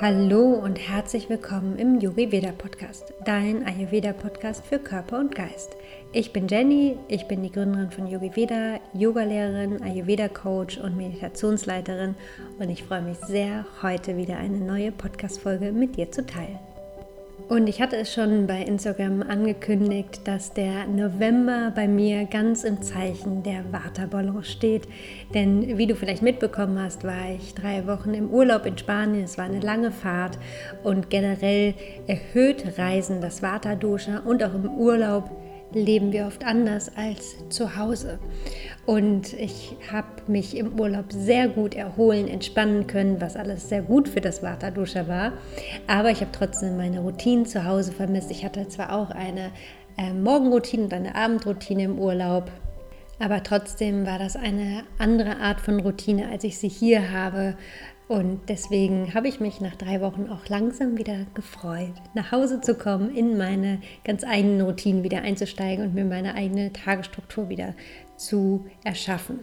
Hallo und herzlich willkommen im Yogi Veda Podcast, dein Ayurveda Podcast für Körper und Geist. Ich bin Jenny, ich bin die Gründerin von Yogi Veda, Yogalehrerin, Ayurveda Coach und Meditationsleiterin und ich freue mich sehr, heute wieder eine neue Podcast Folge mit dir zu teilen. Und ich hatte es schon bei Instagram angekündigt, dass der November bei mir ganz im Zeichen der Waterbalance steht. Denn wie du vielleicht mitbekommen hast, war ich drei Wochen im Urlaub in Spanien. Es war eine lange Fahrt und generell erhöht Reisen das Waterdosha und auch im Urlaub leben wir oft anders als zu Hause. Und ich habe mich im Urlaub sehr gut erholen, entspannen können, was alles sehr gut für das Waterduscher war. Aber ich habe trotzdem meine Routinen zu Hause vermisst. Ich hatte zwar auch eine äh, Morgenroutine und eine Abendroutine im Urlaub, aber trotzdem war das eine andere Art von Routine, als ich sie hier habe. Und deswegen habe ich mich nach drei Wochen auch langsam wieder gefreut, nach Hause zu kommen, in meine ganz eigenen Routinen wieder einzusteigen und mir meine eigene Tagesstruktur wieder zu erschaffen.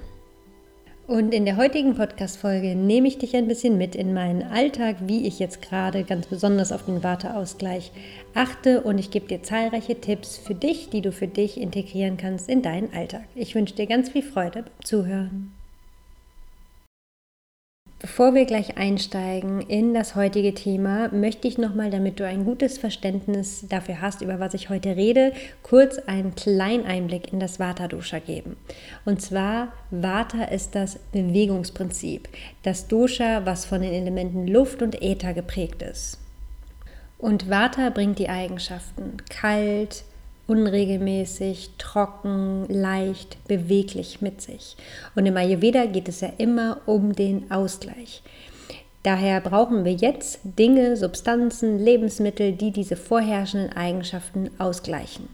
Und in der heutigen Podcast-Folge nehme ich dich ein bisschen mit in meinen Alltag, wie ich jetzt gerade ganz besonders auf den Warteausgleich achte und ich gebe dir zahlreiche Tipps für dich, die du für dich integrieren kannst in deinen Alltag. Ich wünsche dir ganz viel Freude beim Zuhören. Bevor wir gleich einsteigen in das heutige Thema, möchte ich nochmal, damit du ein gutes Verständnis dafür hast, über was ich heute rede, kurz einen kleinen Einblick in das Vata-Dosha geben. Und zwar, Vata ist das Bewegungsprinzip, das Dosha, was von den Elementen Luft und Äther geprägt ist. Und Vata bringt die Eigenschaften kalt, unregelmäßig, trocken, leicht, beweglich mit sich. Und im Ayurveda geht es ja immer um den Ausgleich. Daher brauchen wir jetzt Dinge, Substanzen, Lebensmittel, die diese vorherrschenden Eigenschaften ausgleichen.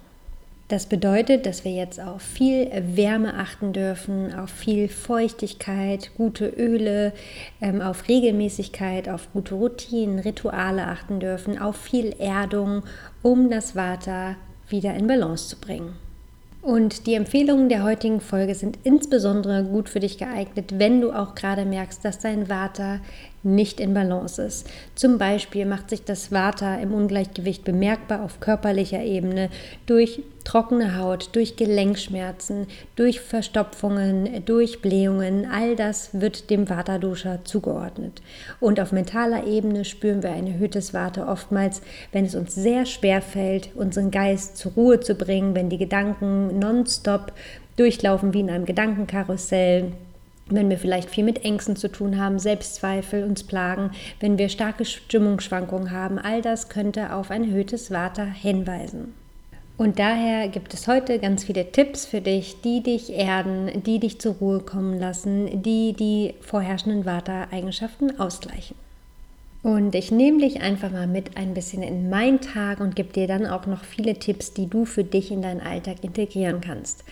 Das bedeutet, dass wir jetzt auf viel Wärme achten dürfen, auf viel Feuchtigkeit, gute Öle, ähm, auf Regelmäßigkeit, auf gute Routinen, Rituale achten dürfen, auf viel Erdung, um das Vata wieder in Balance zu bringen. Und die Empfehlungen der heutigen Folge sind insbesondere gut für dich geeignet, wenn du auch gerade merkst, dass dein Vata nicht in Balance ist. Zum Beispiel macht sich das Vata im Ungleichgewicht bemerkbar auf körperlicher Ebene durch trockene Haut, durch Gelenkschmerzen, durch Verstopfungen, durch Blähungen. All das wird dem Vata-Dosha zugeordnet. Und auf mentaler Ebene spüren wir ein erhöhtes Vata oftmals, wenn es uns sehr schwer fällt, unseren Geist zur Ruhe zu bringen, wenn die Gedanken nonstop durchlaufen wie in einem Gedankenkarussell wenn wir vielleicht viel mit Ängsten zu tun haben, Selbstzweifel uns plagen, wenn wir starke Stimmungsschwankungen haben, all das könnte auf ein erhöhtes Vata hinweisen. Und daher gibt es heute ganz viele Tipps für dich, die dich erden, die dich zur Ruhe kommen lassen, die die vorherrschenden Vata-Eigenschaften ausgleichen. Und ich nehme dich einfach mal mit ein bisschen in meinen Tag und gebe dir dann auch noch viele Tipps, die du für dich in deinen Alltag integrieren kannst.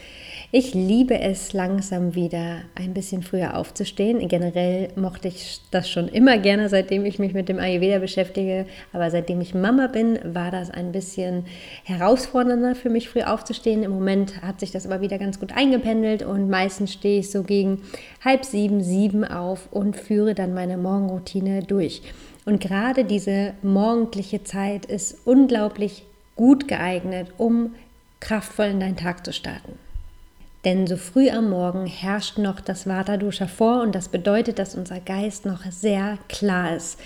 Ich liebe es langsam wieder ein bisschen früher aufzustehen. Generell mochte ich das schon immer gerne, seitdem ich mich mit dem Ayurveda beschäftige. Aber seitdem ich Mama bin, war das ein bisschen herausfordernder für mich, früh aufzustehen. Im Moment hat sich das aber wieder ganz gut eingependelt und meistens stehe ich so gegen halb sieben, sieben auf und führe dann meine Morgenroutine durch. Und gerade diese morgendliche Zeit ist unglaublich gut geeignet, um kraftvoll in deinen Tag zu starten. Denn so früh am Morgen herrscht noch das Vata-Dosha vor und das bedeutet, dass unser Geist noch sehr klar ist.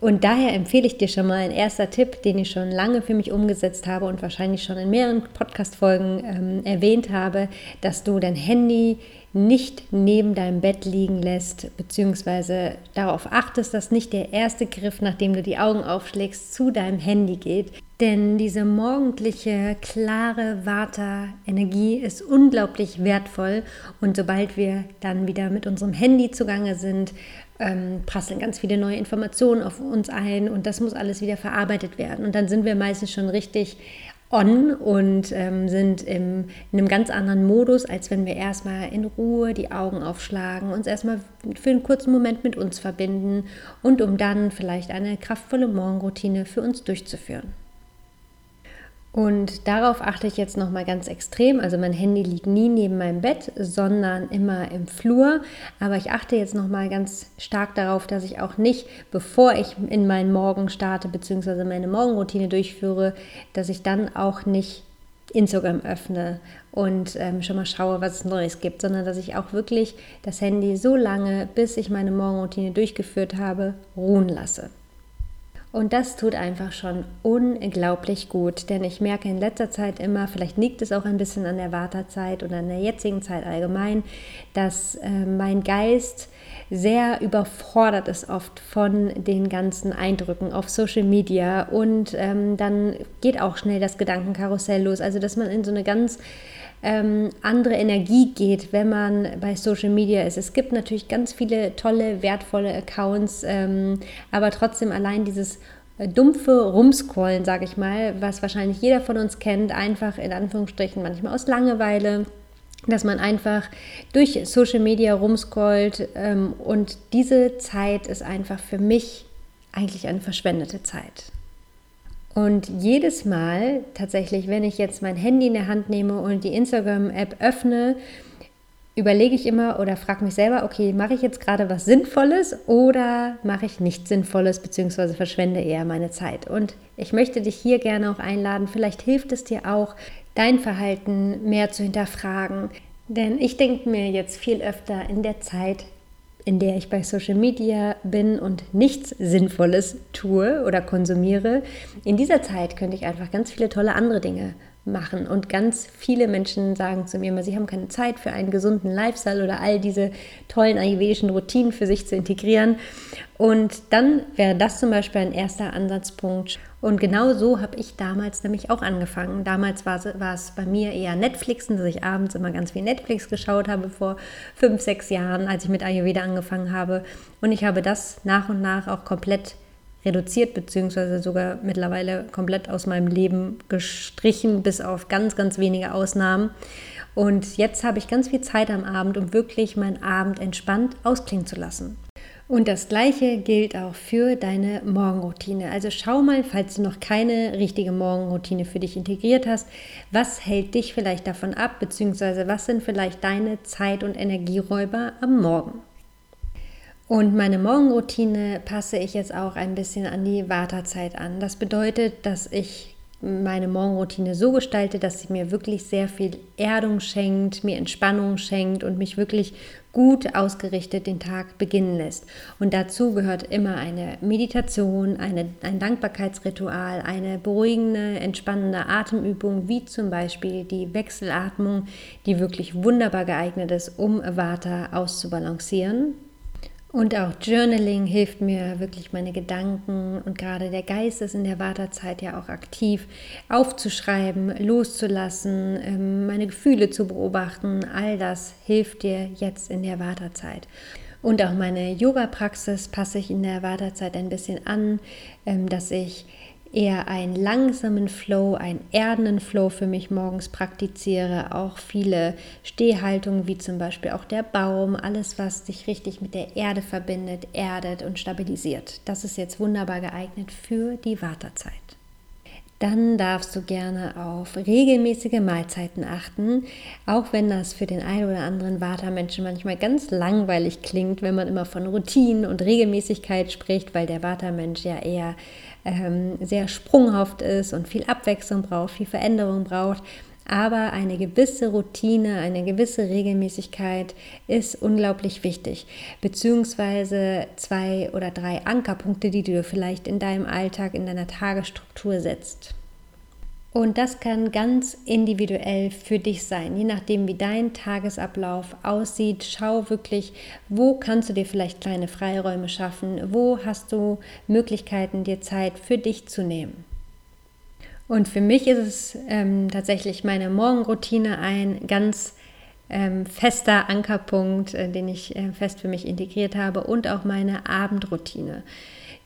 Und daher empfehle ich dir schon mal ein erster Tipp, den ich schon lange für mich umgesetzt habe und wahrscheinlich schon in mehreren Podcast-Folgen ähm, erwähnt habe, dass du dein Handy nicht neben deinem Bett liegen lässt, beziehungsweise darauf achtest, dass nicht der erste Griff, nachdem du die Augen aufschlägst, zu deinem Handy geht, denn diese morgendliche, klare Vata-Energie ist unglaublich wertvoll. Und sobald wir dann wieder mit unserem Handy zugange sind, ähm, prasseln ganz viele neue Informationen auf uns ein und das muss alles wieder verarbeitet werden. Und dann sind wir meistens schon richtig on und ähm, sind im, in einem ganz anderen Modus, als wenn wir erstmal in Ruhe die Augen aufschlagen, uns erstmal für einen kurzen Moment mit uns verbinden und um dann vielleicht eine kraftvolle Morgenroutine für uns durchzuführen. Und darauf achte ich jetzt nochmal ganz extrem. Also mein Handy liegt nie neben meinem Bett, sondern immer im Flur. Aber ich achte jetzt nochmal ganz stark darauf, dass ich auch nicht, bevor ich in meinen Morgen starte, beziehungsweise meine Morgenroutine durchführe, dass ich dann auch nicht Instagram öffne und ähm, schon mal schaue, was es Neues gibt, sondern dass ich auch wirklich das Handy so lange, bis ich meine Morgenroutine durchgeführt habe, ruhen lasse. Und das tut einfach schon unglaublich gut, denn ich merke in letzter Zeit immer, vielleicht liegt es auch ein bisschen an der Wartezeit oder an der jetzigen Zeit allgemein, dass äh, mein Geist sehr überfordert ist oft von den ganzen Eindrücken auf Social Media und ähm, dann geht auch schnell das Gedankenkarussell los. Also dass man in so eine ganz ähm, andere Energie geht, wenn man bei Social Media ist. Es gibt natürlich ganz viele tolle, wertvolle Accounts, ähm, aber trotzdem allein dieses äh, dumpfe Rumscrollen, sage ich mal, was wahrscheinlich jeder von uns kennt, einfach in Anführungsstrichen manchmal aus Langeweile dass man einfach durch Social Media rumscrollt ähm, und diese Zeit ist einfach für mich eigentlich eine verschwendete Zeit. Und jedes Mal tatsächlich, wenn ich jetzt mein Handy in der Hand nehme und die Instagram-App öffne, überlege ich immer oder frage mich selber, okay, mache ich jetzt gerade was Sinnvolles oder mache ich nichts Sinnvolles beziehungsweise verschwende eher meine Zeit. Und ich möchte dich hier gerne auch einladen, vielleicht hilft es dir auch, dein Verhalten mehr zu hinterfragen. Denn ich denke mir jetzt viel öfter in der Zeit, in der ich bei Social Media bin und nichts Sinnvolles tue oder konsumiere, in dieser Zeit könnte ich einfach ganz viele tolle andere Dinge machen. Und ganz viele Menschen sagen zu mir immer, sie haben keine Zeit für einen gesunden Lifestyle oder all diese tollen ayurvedischen Routinen für sich zu integrieren. Und dann wäre das zum Beispiel ein erster Ansatzpunkt. Und genau so habe ich damals nämlich auch angefangen. Damals war, war es bei mir eher Netflixen, dass ich abends immer ganz viel Netflix geschaut habe vor fünf, sechs Jahren, als ich mit Ayurveda angefangen habe. Und ich habe das nach und nach auch komplett reduziert, beziehungsweise sogar mittlerweile komplett aus meinem Leben gestrichen, bis auf ganz, ganz wenige Ausnahmen. Und jetzt habe ich ganz viel Zeit am Abend, um wirklich meinen Abend entspannt ausklingen zu lassen. Und das gleiche gilt auch für deine Morgenroutine. Also schau mal, falls du noch keine richtige Morgenroutine für dich integriert hast, was hält dich vielleicht davon ab, beziehungsweise was sind vielleicht deine Zeit- und Energieräuber am Morgen. Und meine Morgenroutine passe ich jetzt auch ein bisschen an die Wartezeit an. Das bedeutet, dass ich meine Morgenroutine so gestalte, dass sie mir wirklich sehr viel Erdung schenkt, mir Entspannung schenkt und mich wirklich gut ausgerichtet den Tag beginnen lässt. Und dazu gehört immer eine Meditation, eine, ein Dankbarkeitsritual, eine beruhigende, entspannende Atemübung, wie zum Beispiel die Wechselatmung, die wirklich wunderbar geeignet ist, um Vata auszubalancieren. Und auch Journaling hilft mir wirklich meine Gedanken und gerade der Geist ist in der Wartezeit ja auch aktiv aufzuschreiben, loszulassen, ähm, meine Gefühle zu beobachten. All das hilft dir jetzt in der Wartezeit. Und auch meine Yoga-Praxis passe ich in der Wartezeit ein bisschen an, ähm, dass ich eher einen langsamen Flow, einen erdenden Flow für mich morgens praktiziere. Auch viele Stehhaltungen, wie zum Beispiel auch der Baum, alles, was sich richtig mit der Erde verbindet, erdet und stabilisiert. Das ist jetzt wunderbar geeignet für die Wartezeit. Dann darfst du gerne auf regelmäßige Mahlzeiten achten, auch wenn das für den einen oder anderen Vata-Menschen manchmal ganz langweilig klingt, wenn man immer von Routinen und Regelmäßigkeit spricht, weil der Vata-Mensch ja eher ähm, sehr sprunghaft ist und viel Abwechslung braucht, viel Veränderung braucht. Aber eine gewisse Routine, eine gewisse Regelmäßigkeit ist unglaublich wichtig. Beziehungsweise zwei oder drei Ankerpunkte, die du vielleicht in deinem Alltag, in deiner Tagesstruktur setzt. Und das kann ganz individuell für dich sein, je nachdem, wie dein Tagesablauf aussieht. Schau wirklich, wo kannst du dir vielleicht kleine Freiräume schaffen, wo hast du Möglichkeiten, dir Zeit für dich zu nehmen. Und für mich ist es ähm, tatsächlich meine Morgenroutine ein ganz ähm, fester Ankerpunkt, äh, den ich äh, fest für mich integriert habe und auch meine Abendroutine.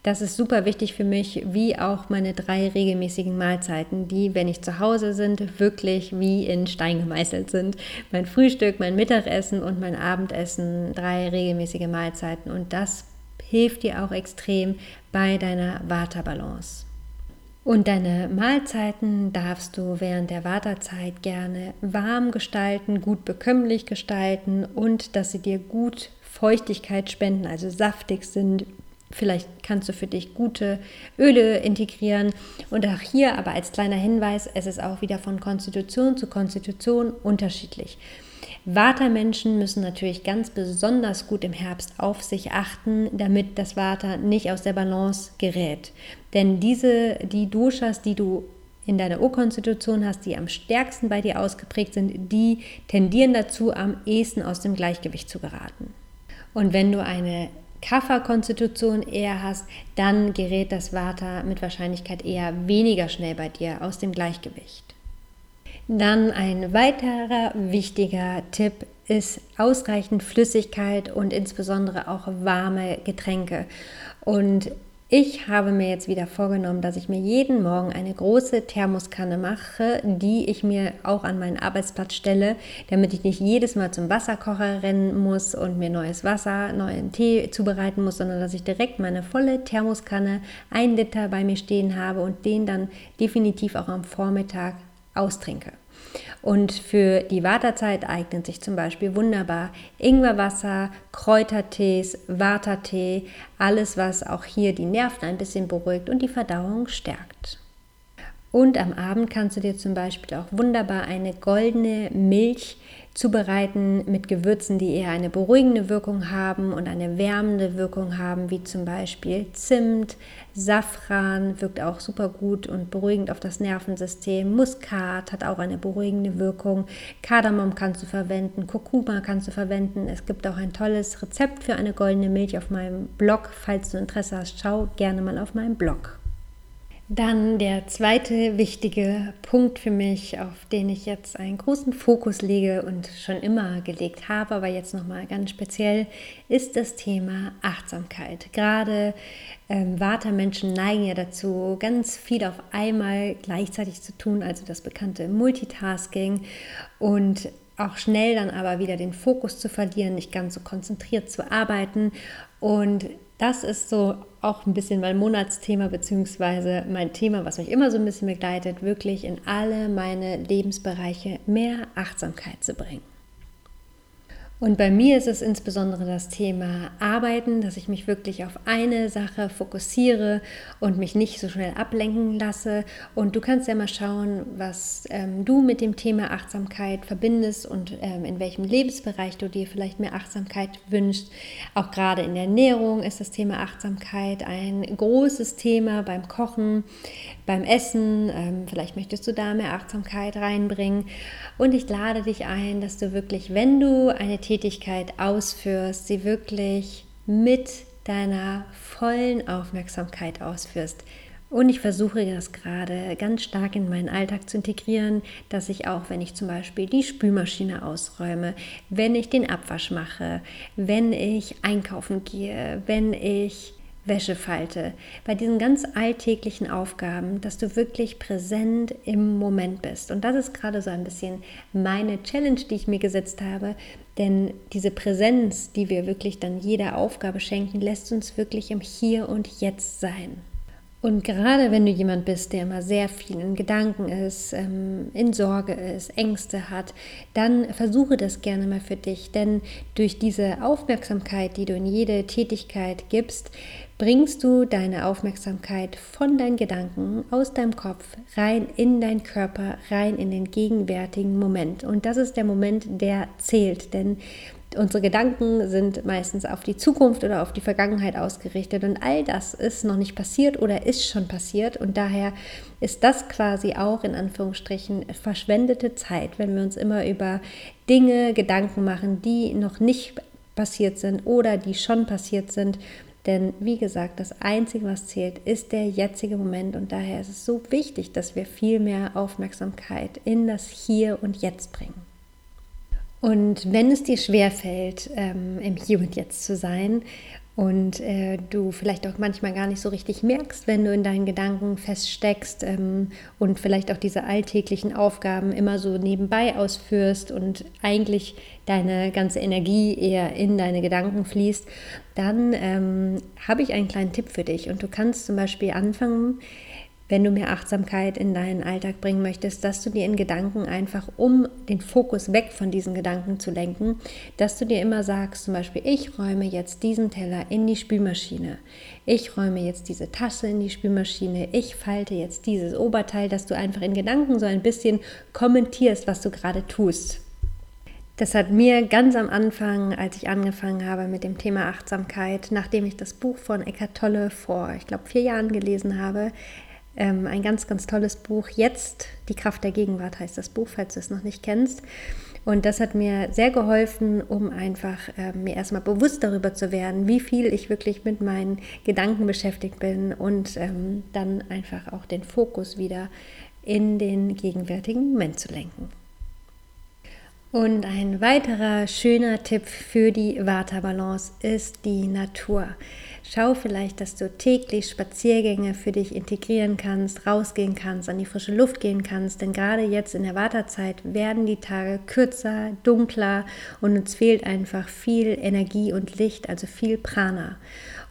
Das ist super wichtig für mich, wie auch meine drei regelmäßigen Mahlzeiten, die, wenn ich zu Hause sind, wirklich wie in Stein gemeißelt sind. Mein Frühstück, mein Mittagessen und mein Abendessen, drei regelmäßige Mahlzeiten. Und das hilft dir auch extrem bei deiner Waterbalance. Und deine Mahlzeiten darfst du während der Wartezeit gerne warm gestalten, gut bekömmlich gestalten und dass sie dir gut Feuchtigkeit spenden, also saftig sind. Vielleicht kannst du für dich gute Öle integrieren. Und auch hier aber als kleiner Hinweis, es ist auch wieder von Konstitution zu Konstitution unterschiedlich. Vata-Menschen müssen natürlich ganz besonders gut im Herbst auf sich achten, damit das Vata nicht aus der Balance gerät. Denn diese, die Doshas, die du in deiner Urkonstitution hast, die am stärksten bei dir ausgeprägt sind, die tendieren dazu, am ehesten aus dem Gleichgewicht zu geraten. Und wenn du eine Kapha-Konstitution eher hast, dann gerät das Vata mit Wahrscheinlichkeit eher weniger schnell bei dir aus dem Gleichgewicht. Dann ein weiterer wichtiger Tipp ist ausreichend Flüssigkeit und insbesondere auch warme Getränke. Und ich habe mir jetzt wieder vorgenommen, dass ich mir jeden Morgen eine große Thermoskanne mache, die ich mir auch an meinen Arbeitsplatz stelle, damit ich nicht jedes Mal zum Wasserkocher rennen muss und mir neues Wasser, neuen Tee zubereiten muss, sondern dass ich direkt meine volle Thermoskanne, ein Liter bei mir stehen habe und den dann definitiv auch am Vormittag austrinke. Und für die Wartezeit eignet sich zum Beispiel wunderbar Ingwerwasser, Kräutertees, Wartertee, alles, was auch hier die Nerven ein bisschen beruhigt und die Verdauung stärkt. Und am Abend kannst du dir zum Beispiel auch wunderbar eine goldene Milch zubereiten mit Gewürzen, die eher eine beruhigende Wirkung haben und eine wärmende Wirkung haben, wie zum Beispiel Zimt, Safran wirkt auch super gut und beruhigend auf das Nervensystem. Muskat hat auch eine beruhigende Wirkung. Kardamom kannst du verwenden, Kurkuma kannst du verwenden. Es gibt auch ein tolles Rezept für eine goldene Milch auf meinem Blog. Falls du Interesse hast, schau gerne mal auf meinem Blog. Dann der zweite wichtige Punkt für mich, auf den ich jetzt einen großen Fokus lege und schon immer gelegt habe, aber jetzt nochmal ganz speziell, ist das Thema Achtsamkeit. Gerade ähm, Vata-Menschen neigen ja dazu, ganz viel auf einmal gleichzeitig zu tun, also das bekannte Multitasking und auch schnell dann aber wieder den Fokus zu verlieren, nicht ganz so konzentriert zu arbeiten und das ist so auch ein bisschen mein Monatsthema, beziehungsweise mein Thema, was mich immer so ein bisschen begleitet, wirklich in alle meine Lebensbereiche mehr Achtsamkeit zu bringen. Und bei mir ist es insbesondere das Thema Arbeiten, dass ich mich wirklich auf eine Sache fokussiere und mich nicht so schnell ablenken lasse. Und du kannst ja mal schauen, was ähm, du mit dem Thema Achtsamkeit verbindest und ähm, in welchem Lebensbereich du dir vielleicht mehr Achtsamkeit wünschst. Auch gerade in der Ernährung ist das Thema Achtsamkeit ein großes Thema beim Kochen, beim Essen. Ähm, vielleicht möchtest du da mehr Achtsamkeit reinbringen. Und ich lade dich ein, dass du wirklich, wenn du eine Tätigkeit ausführst, sie wirklich mit deiner vollen Aufmerksamkeit ausführst. Und ich versuche das gerade ganz stark in meinen Alltag zu integrieren, dass ich auch, wenn ich zum Beispiel die Spülmaschine ausräume, wenn ich den Abwasch mache, wenn ich einkaufen gehe, wenn ich Wäsche falte, bei diesen ganz alltäglichen Aufgaben, dass du wirklich präsent im Moment bist. Und das ist gerade so ein bisschen meine Challenge, die ich mir gesetzt habe, denn diese Präsenz, die wir wirklich dann jeder Aufgabe schenken, lässt uns wirklich im Hier und Jetzt sein. Und gerade wenn du jemand bist, der immer sehr viel in Gedanken ist, ähm, in Sorge ist, Ängste hat, dann versuche das gerne mal für dich. Denn durch diese Aufmerksamkeit, die du in jede Tätigkeit gibst, bringst du deine Aufmerksamkeit von deinen Gedanken aus deinem Kopf rein in deinen Körper, rein in den gegenwärtigen Moment. Und das ist der Moment, der zählt. Denn Unsere Gedanken sind meistens auf die Zukunft oder auf die Vergangenheit ausgerichtet und all das ist noch nicht passiert oder ist schon passiert und daher ist das quasi auch in Anführungsstrichen verschwendete Zeit, wenn wir uns immer über Dinge Gedanken machen, die noch nicht passiert sind oder die schon passiert sind. Denn wie gesagt, das Einzige, was zählt, ist der jetzige Moment und daher ist es so wichtig, dass wir viel mehr Aufmerksamkeit in das Hier und Jetzt bringen. Und wenn es dir schwerfällt, ähm, im Hier und Jetzt zu sein und äh, du vielleicht auch manchmal gar nicht so richtig merkst, wenn du in deinen Gedanken feststeckst ähm, und vielleicht auch diese alltäglichen Aufgaben immer so nebenbei ausführst und eigentlich deine ganze Energie eher in deine Gedanken fließt, dann ähm, habe ich einen kleinen Tipp für dich. Und du kannst zum Beispiel anfangen, wenn du mehr Achtsamkeit in deinen Alltag bringen möchtest, dass du dir in Gedanken einfach, um den Fokus weg von diesen Gedanken zu lenken, dass du dir immer sagst, zum Beispiel, ich räume jetzt diesen Teller in die Spülmaschine, ich räume jetzt diese Tasse in die Spülmaschine, ich falte jetzt dieses Oberteil, dass du einfach in Gedanken so ein bisschen kommentierst, was du gerade tust. Das hat mir ganz am Anfang, als ich angefangen habe mit dem Thema Achtsamkeit, nachdem ich das Buch von Eckhart Tolle vor, ich glaube, vier Jahren gelesen habe, ähm, ein ganz, ganz tolles Buch. Jetzt, die Kraft der Gegenwart heißt das Buch, falls du es noch nicht kennst. Und das hat mir sehr geholfen, um einfach äh, mir erstmal bewusst darüber zu werden, wie viel ich wirklich mit meinen Gedanken beschäftigt bin und ähm, dann einfach auch den Fokus wieder in den gegenwärtigen Moment zu lenken. Und ein weiterer schöner Tipp für die Vata-Balance ist die Natur. Schau vielleicht, dass du täglich Spaziergänge für dich integrieren kannst, rausgehen kannst, an die frische Luft gehen kannst, denn gerade jetzt in der Wartezeit werden die Tage kürzer, dunkler und uns fehlt einfach viel Energie und Licht, also viel Prana.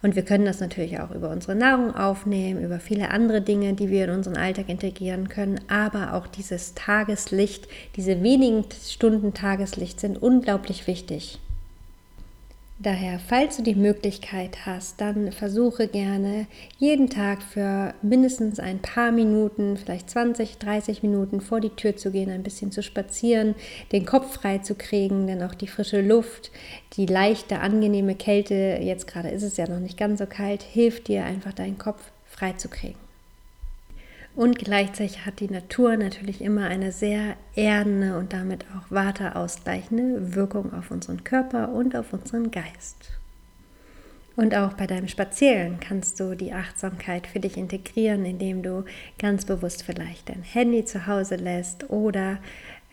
Und wir können das natürlich auch über unsere Nahrung aufnehmen, über viele andere Dinge, die wir in unseren Alltag integrieren können. Aber auch dieses Tageslicht, diese wenigen Stunden Tageslicht sind unglaublich wichtig. Daher, falls du die Möglichkeit hast, dann versuche gerne jeden Tag für mindestens ein paar Minuten, vielleicht 20, 30 Minuten vor die Tür zu gehen, ein bisschen zu spazieren, den Kopf frei zu kriegen, denn auch die frische Luft, die leichte, angenehme Kälte, jetzt gerade ist es ja noch nicht ganz so kalt, hilft dir einfach deinen Kopf frei zu kriegen. Und gleichzeitig hat die Natur natürlich immer eine sehr erdende und damit auch waterausgleichende Wirkung auf unseren Körper und auf unseren Geist. Und auch bei deinem Spaziergang kannst du die Achtsamkeit für dich integrieren, indem du ganz bewusst vielleicht dein Handy zu Hause lässt oder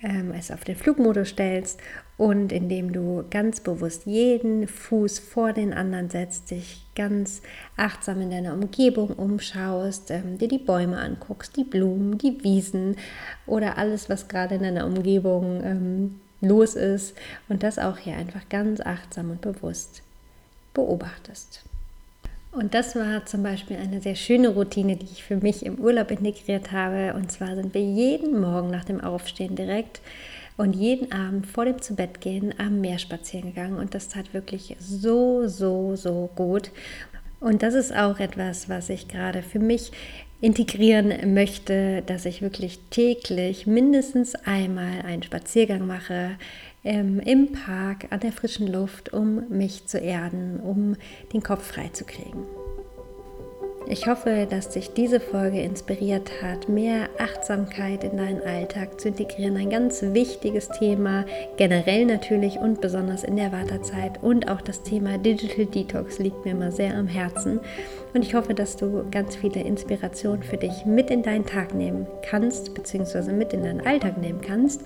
ähm, es auf den Flugmodus stellst und indem du ganz bewusst jeden Fuß vor den anderen setzt, dich ganz achtsam in deiner Umgebung umschaust, ähm, dir die Bäume anguckst, die Blumen, die Wiesen oder alles, was gerade in deiner Umgebung ähm, los ist und das auch hier einfach ganz achtsam und bewusst beobachtest. Und das war zum Beispiel eine sehr schöne Routine, die ich für mich im Urlaub integriert habe. Und zwar sind wir jeden Morgen nach dem Aufstehen direkt und jeden Abend vor dem Zubettgehen am Meer spazieren gegangen. Und das tat wirklich so, so, so gut. Und das ist auch etwas, was ich gerade für mich integrieren möchte, dass ich wirklich täglich mindestens einmal einen Spaziergang mache, ähm, im Park an der frischen Luft, um mich zu erden, um den Kopf frei zu kriegen. Ich hoffe, dass dich diese Folge inspiriert hat, mehr Achtsamkeit in deinen Alltag zu integrieren. Ein ganz wichtiges Thema, generell natürlich und besonders in der Wartezeit. Und auch das Thema Digital Detox liegt mir immer sehr am Herzen. Und ich hoffe, dass du ganz viele Inspirationen für dich mit in deinen Tag nehmen kannst, beziehungsweise mit in deinen Alltag nehmen kannst.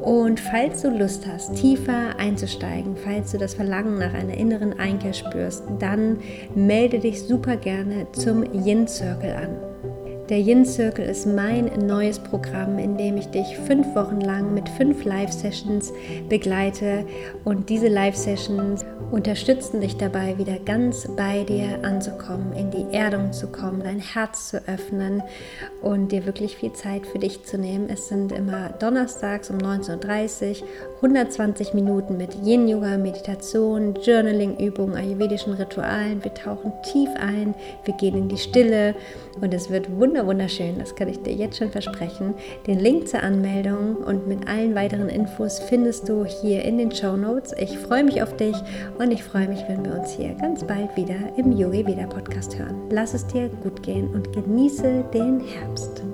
Und falls du Lust hast, tiefer einzusteigen, falls du das Verlangen nach einer inneren Einkehr spürst, dann melde dich super gerne zum Yin Circle an. Der Yin Circle ist mein neues Programm, in dem ich dich fünf Wochen lang mit fünf Live-Sessions begleite. Und diese Live-Sessions unterstützen dich dabei, wieder ganz bei dir anzukommen, in die Erdung zu kommen, dein Herz zu öffnen und dir wirklich viel Zeit für dich zu nehmen. Es sind immer donnerstags um 19.30 Uhr 120 Minuten mit Yin-Yoga, Meditation, Journaling-Übungen, ayurvedischen Ritualen. Wir tauchen tief ein, wir gehen in die Stille und es wird wunderschön, das kann ich dir jetzt schon versprechen. Den Link zur Anmeldung und mit allen weiteren Infos findest du hier in den Show Notes. Ich freue mich auf dich und ich freue mich, wenn wir uns hier ganz bald wieder im Yogi Veda Podcast hören. Lass es dir gut gehen und genieße den Herbst.